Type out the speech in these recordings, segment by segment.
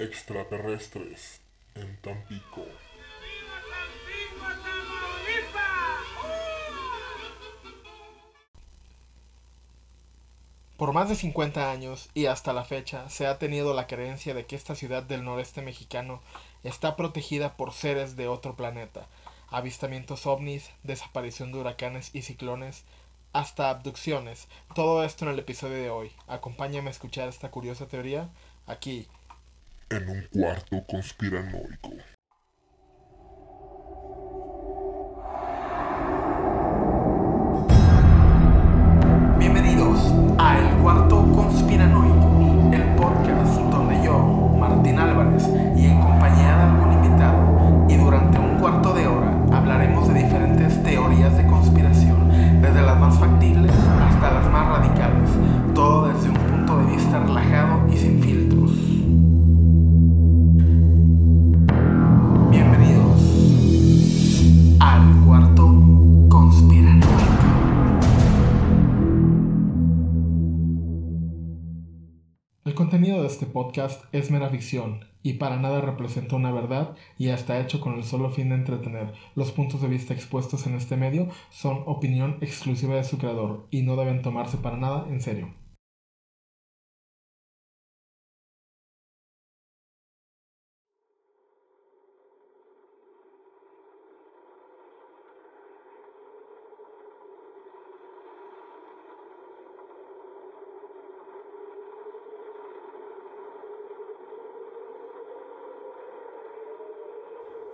extraterrestres en Tampico. Por más de 50 años y hasta la fecha se ha tenido la creencia de que esta ciudad del noreste mexicano está protegida por seres de otro planeta, avistamientos ovnis, desaparición de huracanes y ciclones, hasta abducciones. Todo esto en el episodio de hoy. Acompáñame a escuchar esta curiosa teoría aquí. En un cuarto conspiranoico. Podcast es mera ficción y para nada representa una verdad y está hecho con el solo fin de entretener. Los puntos de vista expuestos en este medio son opinión exclusiva de su creador y no deben tomarse para nada en serio.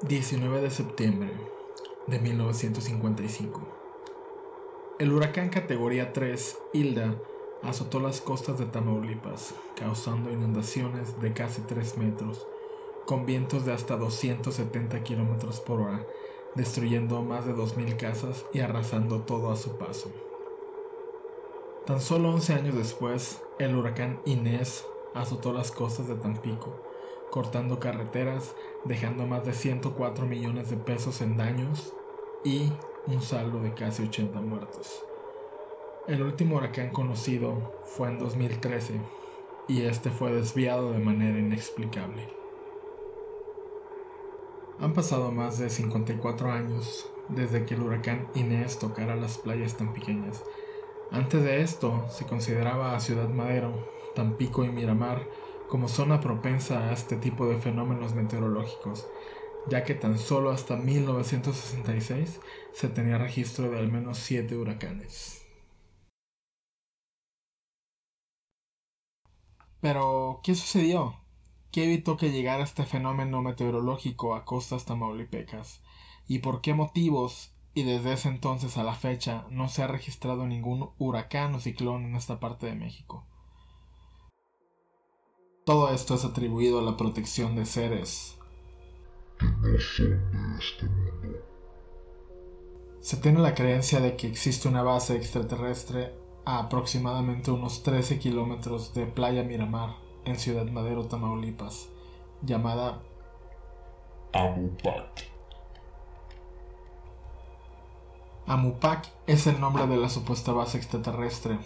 ...19 de septiembre de 1955... El huracán categoría 3, Hilda, azotó las costas de Tamaulipas, causando inundaciones de casi 3 metros, con vientos de hasta 270 kilómetros por hora, destruyendo más de 2.000 casas y arrasando todo a su paso. Tan solo 11 años después, el huracán Inés azotó las costas de Tampico, cortando carreteras, dejando más de 104 millones de pesos en daños y un saldo de casi 80 muertos. El último huracán conocido fue en 2013 y este fue desviado de manera inexplicable. Han pasado más de 54 años desde que el huracán Inés tocara las playas tan pequeñas. Antes de esto se consideraba a Ciudad Madero, Tampico y Miramar como zona propensa a este tipo de fenómenos meteorológicos, ya que tan solo hasta 1966 se tenía registro de al menos 7 huracanes. Pero, ¿qué sucedió? ¿Qué evitó que llegara este fenómeno meteorológico a costas tamaulipecas? ¿Y por qué motivos, y desde ese entonces a la fecha, no se ha registrado ningún huracán o ciclón en esta parte de México? Todo esto es atribuido a la protección de seres Que no son de este mundo. Se tiene la creencia de que existe una base extraterrestre a aproximadamente unos 13 kilómetros de Playa Miramar, en Ciudad Madero, Tamaulipas, llamada Amupac. Amupac es el nombre de la supuesta base extraterrestre.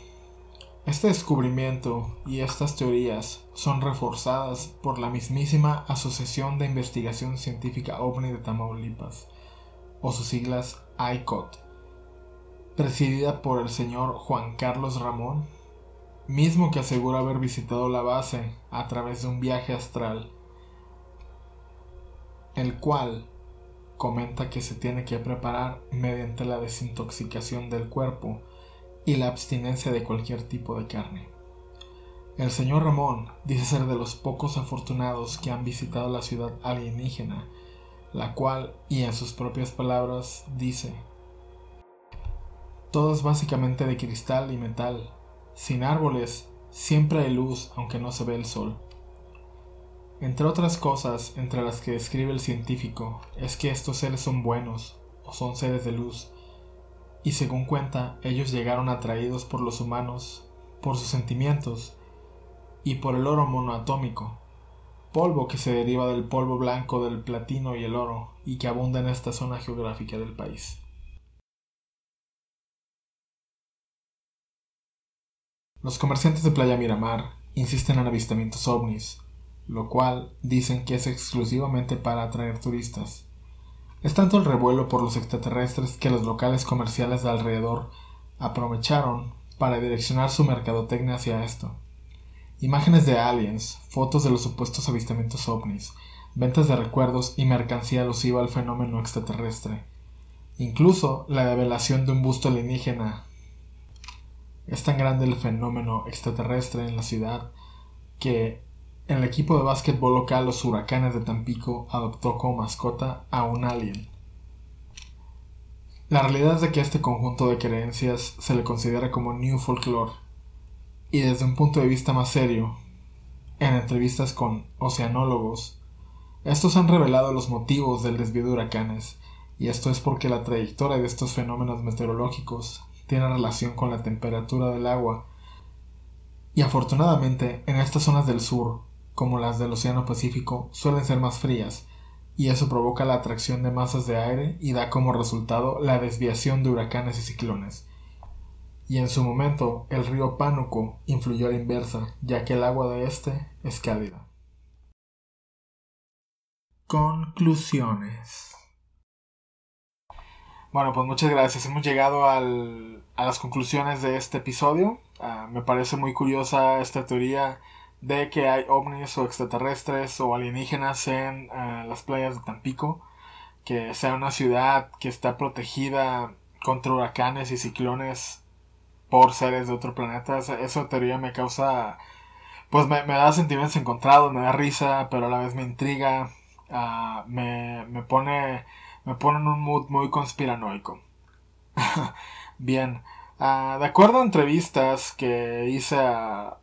Este descubrimiento y estas teorías son reforzadas por la mismísima Asociación de Investigación Científica OVNI de Tamaulipas, o sus siglas ICOT, presidida por el señor Juan Carlos Ramón, mismo que asegura haber visitado la base a través de un viaje astral, el cual comenta que se tiene que preparar mediante la desintoxicación del cuerpo y la abstinencia de cualquier tipo de carne. El señor Ramón dice ser de los pocos afortunados que han visitado la ciudad alienígena, la cual, y en sus propias palabras, dice, todo es básicamente de cristal y metal, sin árboles, siempre hay luz aunque no se ve el sol. Entre otras cosas, entre las que describe el científico, es que estos seres son buenos, o son seres de luz, y según cuenta, ellos llegaron atraídos por los humanos, por sus sentimientos y por el oro monoatómico, polvo que se deriva del polvo blanco del platino y el oro y que abunda en esta zona geográfica del país. Los comerciantes de Playa Miramar insisten en avistamientos ovnis, lo cual dicen que es exclusivamente para atraer turistas. Es tanto el revuelo por los extraterrestres que los locales comerciales de alrededor aprovecharon para direccionar su mercadotecnia hacia esto. Imágenes de aliens, fotos de los supuestos avistamientos ovnis, ventas de recuerdos y mercancía alusiva al fenómeno extraterrestre. Incluso la revelación de un busto alienígena. Es tan grande el fenómeno extraterrestre en la ciudad que el equipo de básquetbol local Los Huracanes de Tampico adoptó como mascota a un alien. La realidad es de que este conjunto de creencias se le considera como New Folklore, y desde un punto de vista más serio, en entrevistas con oceanólogos, estos han revelado los motivos del desvío de huracanes, y esto es porque la trayectoria de estos fenómenos meteorológicos tiene relación con la temperatura del agua, y afortunadamente en estas zonas del sur, como las del Océano Pacífico, suelen ser más frías, y eso provoca la atracción de masas de aire y da como resultado la desviación de huracanes y ciclones. Y en su momento el río Pánuco influyó a la inversa, ya que el agua de este es cálida. Conclusiones. Bueno, pues muchas gracias. Hemos llegado al, a las conclusiones de este episodio. Ah, me parece muy curiosa esta teoría de que hay ovnis o extraterrestres o alienígenas en ah, las playas de Tampico. Que sea una ciudad que está protegida contra huracanes y ciclones por seres de otro planeta. Esa, teoría me causa... Pues me, me da sentimientos encontrados, me da risa, pero a la vez me intriga Ah, me, me, pone, me pone en un mood muy conspiranoico. Bien, uh, de acuerdo a entrevistas que hice a...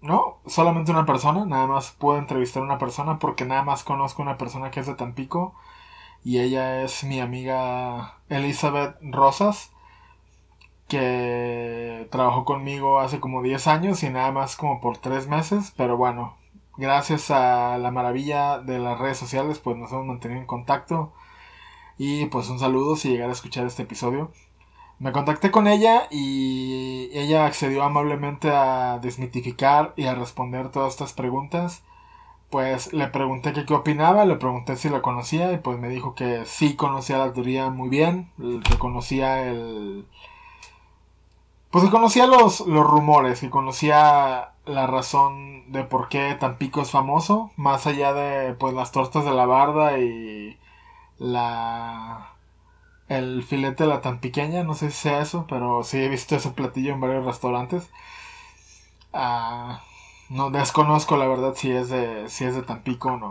No, solamente una persona, nada más puedo entrevistar a una persona porque nada más conozco una persona que es de Tampico y ella es mi amiga Elizabeth Rosas que trabajó conmigo hace como 10 años y nada más como por 3 meses, pero bueno, gracias a la maravilla de las redes sociales, pues nos hemos mantenido en contacto. Y pues un saludo si llegara a escuchar este episodio. Me contacté con ella y ella accedió amablemente a desmitificar y a responder todas estas preguntas. Pues le pregunté qué opinaba, le pregunté si la conocía y pues me dijo que sí conocía la teoría muy bien, que conocía el... Pues que conocía los, los rumores, que conocía la razón de por qué Tampico es famoso, más allá de pues las tortas de la barda y la el filete de la tan pequeña, no sé si sea eso, pero sí he visto ese platillo en varios restaurantes. Ah, no desconozco la verdad si es de si es de Tampico o no.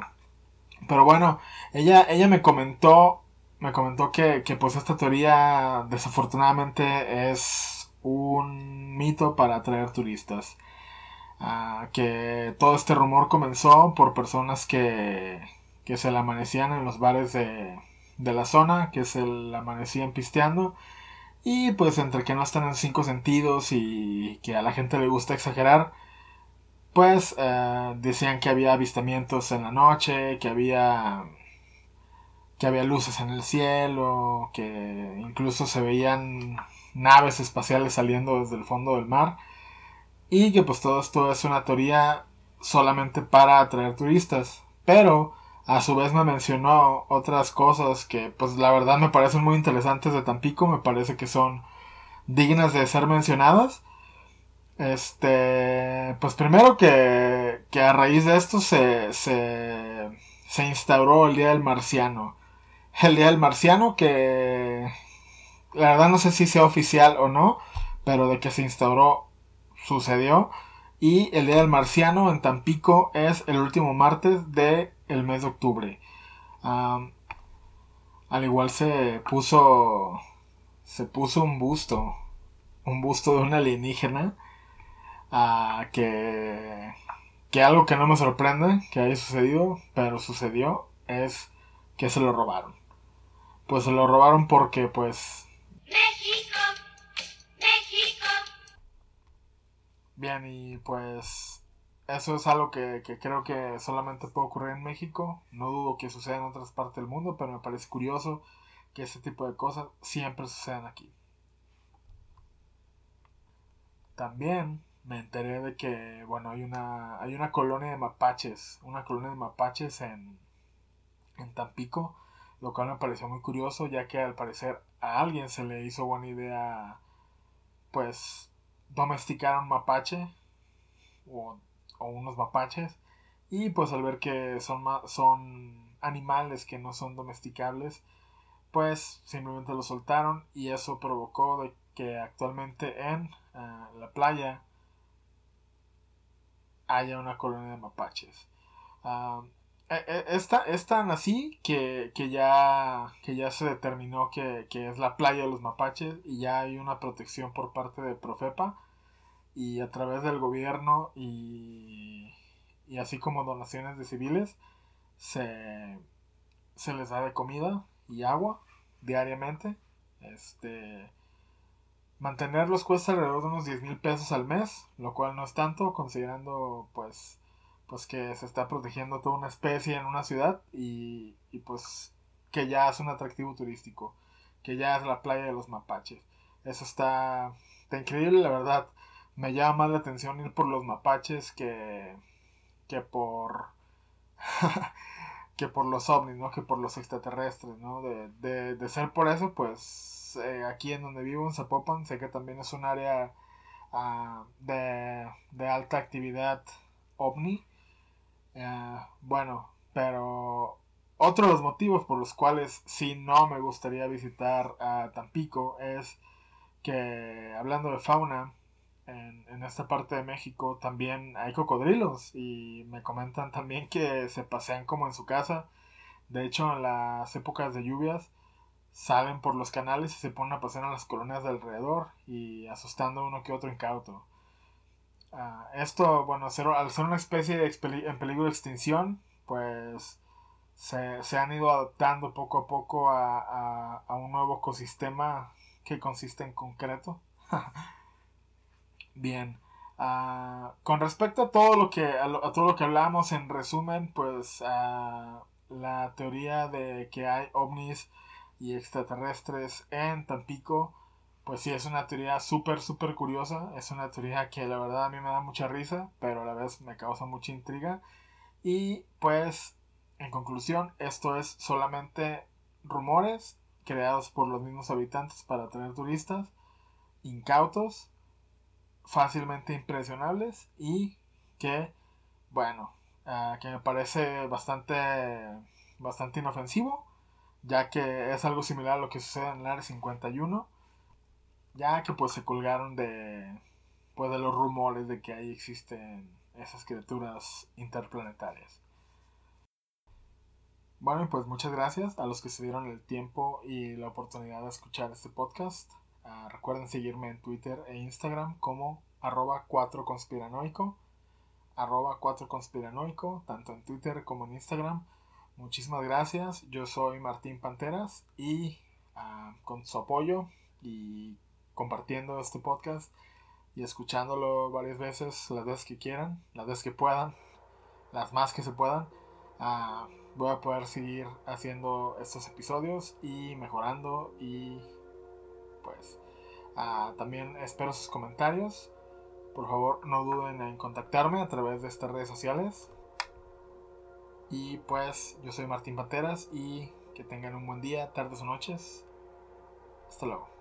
Pero bueno, ella ella me comentó me comentó que, que pues esta teoría desafortunadamente es un mito para atraer turistas que todo este rumor comenzó por personas que, que se la amanecían en los bares de, de la zona, que se la amanecían pisteando. Y pues entre que no están en cinco sentidos y que a la gente le gusta exagerar, pues eh, decían que había avistamientos en la noche, que había que había luces en el cielo, que incluso se veían naves espaciales saliendo desde el fondo del mar. Y que pues todo esto es una teoría solamente para atraer turistas. Pero a su vez me mencionó otras cosas que pues la verdad me parecen muy interesantes de Tampico. Me parece que son dignas de ser mencionadas. Este, pues primero que, que a raíz de esto se, se, se instauró el Día del Marciano. El Día del Marciano que la verdad no sé si sea oficial o no, pero de que se instauró sucedió. Y el Día del Marciano en Tampico es el último martes del el mes de octubre. al igual se puso. Se puso un busto. Un busto de un alienígena. Uh, que. Que algo que no me sorprende que haya sucedido. Pero sucedió. Es que se lo robaron. Pues se lo robaron porque pues. México. Bien, y pues eso es algo que, creo que solamente puede ocurrir en México. No dudo que suceda en otras partes del mundo, pero me parece curioso que ese tipo de cosas siempre sucedan aquí. También me enteré de que, bueno, hay una, hay una colonia de mapaches, una colonia de mapaches en, en Tampico, lo cual me pareció muy curioso, ya que al parecer a alguien se le hizo buena idea, pues, domesticar un mapache o, o unos mapaches, y pues al ver que son, son animales que no son domesticables, pues simplemente lo soltaron y eso provocó de que actualmente en eh, la playa haya una colonia de mapaches. Ah, esta, es tan así que, ya, que ya se determinó que, es la playa de los mapaches y ya hay una protección por parte de Profepa y a través del gobierno y, y así como donaciones de civiles se, se les da de comida y agua diariamente. Este, mantenerlos cuesta alrededor de unos 10 mil pesos al mes, lo cual no es tanto considerando pues, pues que se está protegiendo toda una especie en una ciudad y, y pues que ya es un atractivo turístico, que ya es la playa de los mapaches. Eso está, está increíble, la verdad. Me llama más la atención ir por los mapaches que, que por que por los ovnis, ¿no? Que por los extraterrestres, ¿no? De, de, de ser por eso, pues eh, aquí en donde vivo, en Zapopan, sé que también es un área uh, de, de, alta actividad ovni. Uh, bueno, pero otro de los motivos por los cuales sí no me gustaría visitar a Tampico es que, hablando de fauna, en, esta parte de México también hay cocodrilos y me comentan también que se pasean como en su casa. De hecho, en las épocas de lluvias salen por los canales y se ponen a pasear en las colonias de alrededor y asustando uno que otro incauto. Ah, esto, bueno, al ser una especie en peligro de extinción, pues se, han ido adaptando poco a poco a, a un nuevo ecosistema que consiste en concreto. Bien. Ah, con respecto a todo lo que a, todo lo que hablamos en resumen, pues uh, la teoría de que hay ovnis y extraterrestres en Tampico, pues sí es una teoría súper súper curiosa, es una teoría que la verdad a mí me da mucha risa, pero a la vez me causa mucha intriga. Y pues en conclusión, esto es solamente rumores creados por los mismos habitantes para atraer turistas incautos fácilmente impresionables y que, bueno, uh, que me parece bastante, bastante inofensivo, ya que es algo similar a lo que sucede en el Área 51, ya que pues se colgaron de, pues, de los rumores de que ahí existen esas criaturas interplanetarias. Bueno, pues muchas gracias a los que se dieron el tiempo y la oportunidad de escuchar este podcast. Ah, recuerden seguirme en Twitter e Instagram como arroba 4 conspiranoico. Arroba 4 conspiranoico, tanto en Twitter como en Instagram. Muchísimas gracias. Yo soy Martín Panteras y ah, con su apoyo y compartiendo este podcast y escuchándolo varias veces, las veces que quieran, las veces que puedan, las más que se puedan. Ah, voy a poder seguir haciendo estos episodios y mejorando y pues ah, también espero sus comentarios. Por favor, no duden en contactarme a través de estas redes sociales. Y pues, yo soy Martín Pateras y que tengan un buen día, tardes o noches. Hasta luego.